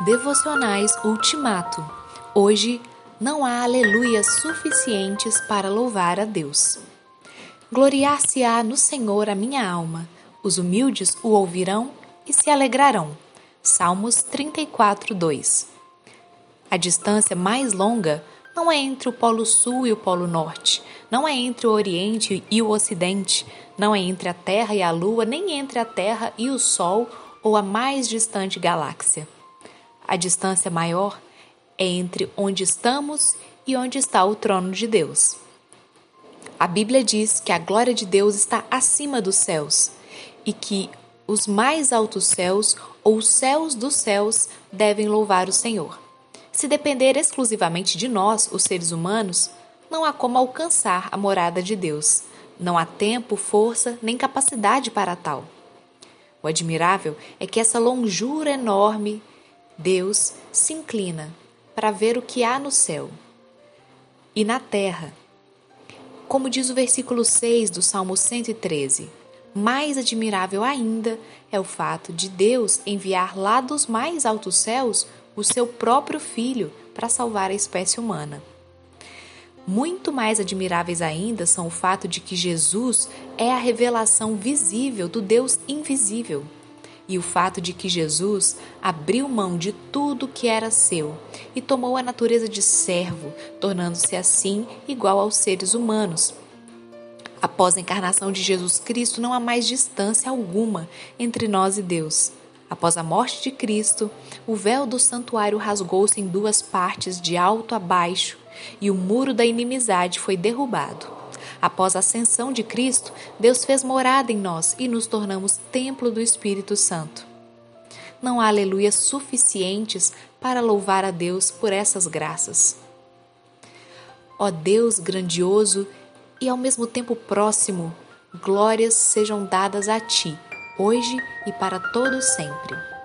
Devocionais Ultimato. Hoje não há aleluias suficientes para louvar a Deus. Gloriar-se-á no Senhor a minha alma. Os humildes o ouvirão e se alegrarão. Salmos 34, 2. A distância mais longa não é entre o Polo Sul e o Polo Norte, não é entre o Oriente e o Ocidente, não é entre a Terra e a Lua, nem entre a Terra e o Sol ou a mais distante galáxia. A distância maior é entre onde estamos e onde está o trono de Deus. A Bíblia diz que a glória de Deus está acima dos céus e que os mais altos céus ou os céus dos céus devem louvar o Senhor. Se depender exclusivamente de nós, os seres humanos, não há como alcançar a morada de Deus. Não há tempo, força nem capacidade para tal. O admirável é que essa longura enorme Deus se inclina para ver o que há no céu e na terra. Como diz o versículo 6 do Salmo 113, mais admirável ainda é o fato de Deus enviar lá dos mais altos céus o seu próprio Filho para salvar a espécie humana. Muito mais admiráveis ainda são o fato de que Jesus é a revelação visível do Deus invisível e o fato de que Jesus abriu mão de tudo que era seu e tomou a natureza de servo, tornando-se assim igual aos seres humanos. Após a encarnação de Jesus Cristo, não há mais distância alguma entre nós e Deus. Após a morte de Cristo, o véu do santuário rasgou-se em duas partes, de alto a baixo, e o muro da inimizade foi derrubado. Após a ascensão de Cristo, Deus fez morada em nós e nos tornamos templo do Espírito Santo. Não há aleluias suficientes para louvar a Deus por essas graças. Ó Deus grandioso e ao mesmo tempo próximo, glórias sejam dadas a Ti, hoje e para todos sempre.